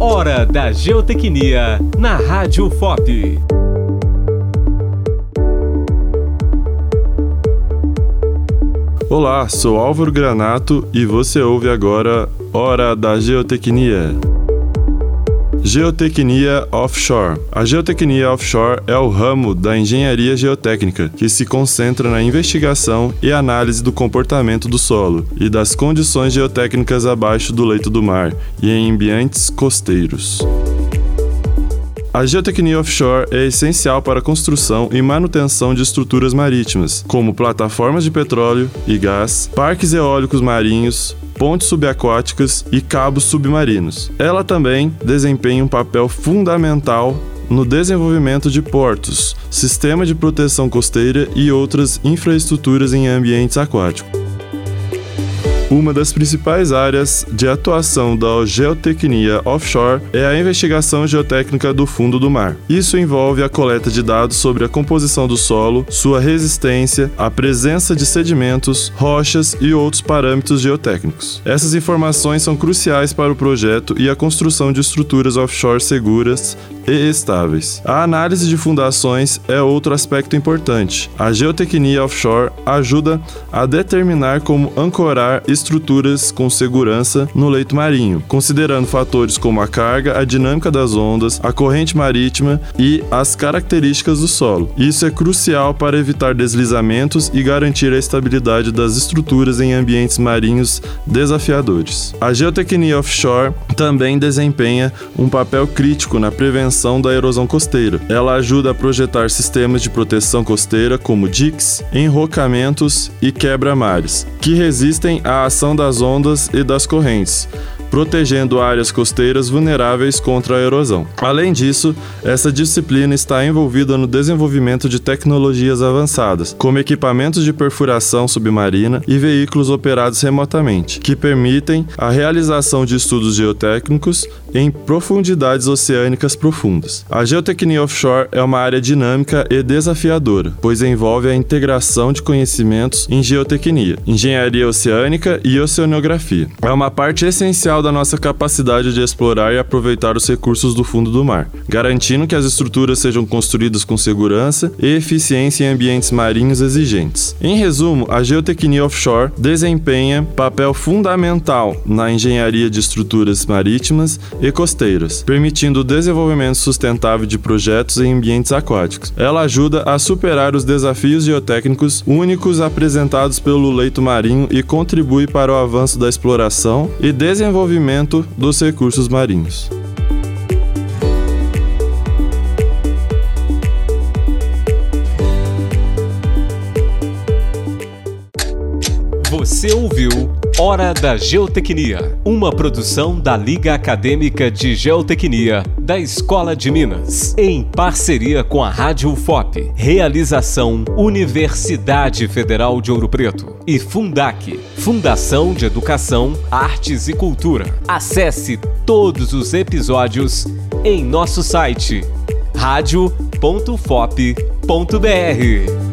Hora da Geotecnia na Rádio FOP. Olá, sou Álvaro Granato e você ouve agora Hora da Geotecnia. Geotecnia Offshore. A geotecnia offshore é o ramo da engenharia geotécnica que se concentra na investigação e análise do comportamento do solo e das condições geotécnicas abaixo do leito do mar e em ambientes costeiros. A geotecnia offshore é essencial para a construção e manutenção de estruturas marítimas, como plataformas de petróleo e gás, parques eólicos marinhos, pontes subaquáticas e cabos submarinos. Ela também desempenha um papel fundamental no desenvolvimento de portos, sistema de proteção costeira e outras infraestruturas em ambientes aquáticos. Uma das principais áreas de atuação da geotecnia offshore é a investigação geotécnica do fundo do mar. Isso envolve a coleta de dados sobre a composição do solo, sua resistência, a presença de sedimentos, rochas e outros parâmetros geotécnicos. Essas informações são cruciais para o projeto e a construção de estruturas offshore seguras e estáveis. A análise de fundações é outro aspecto importante. A geotecnia offshore ajuda a determinar como ancorar estruturas com segurança no leito marinho, considerando fatores como a carga, a dinâmica das ondas, a corrente marítima e as características do solo. Isso é crucial para evitar deslizamentos e garantir a estabilidade das estruturas em ambientes marinhos desafiadores. A geotecnia offshore também desempenha um papel crítico na prevenção prevenção da erosão costeira. Ela ajuda a projetar sistemas de proteção costeira como diques, enrocamentos e quebra-mares, que resistem à ação das ondas e das correntes protegendo áreas costeiras vulneráveis contra a erosão. Além disso, essa disciplina está envolvida no desenvolvimento de tecnologias avançadas, como equipamentos de perfuração submarina e veículos operados remotamente, que permitem a realização de estudos geotécnicos em profundidades oceânicas profundas. A geotecnia offshore é uma área dinâmica e desafiadora, pois envolve a integração de conhecimentos em geotecnia, engenharia oceânica e oceanografia. É uma parte essencial da nossa capacidade de explorar e aproveitar os recursos do fundo do mar, garantindo que as estruturas sejam construídas com segurança e eficiência em ambientes marinhos exigentes. Em resumo, a geotecnia offshore desempenha papel fundamental na engenharia de estruturas marítimas e costeiras, permitindo o desenvolvimento sustentável de projetos em ambientes aquáticos. Ela ajuda a superar os desafios geotécnicos únicos apresentados pelo leito marinho e contribui para o avanço da exploração e desenvolvimento desenvolvimento dos recursos marinhos. Você ouviu Hora da Geotecnia, uma produção da Liga Acadêmica de Geotecnia da Escola de Minas, em parceria com a Rádio FOP. Realização Universidade Federal de Ouro Preto e Fundac, Fundação de Educação, Artes e Cultura. Acesse todos os episódios em nosso site radio.fop.br.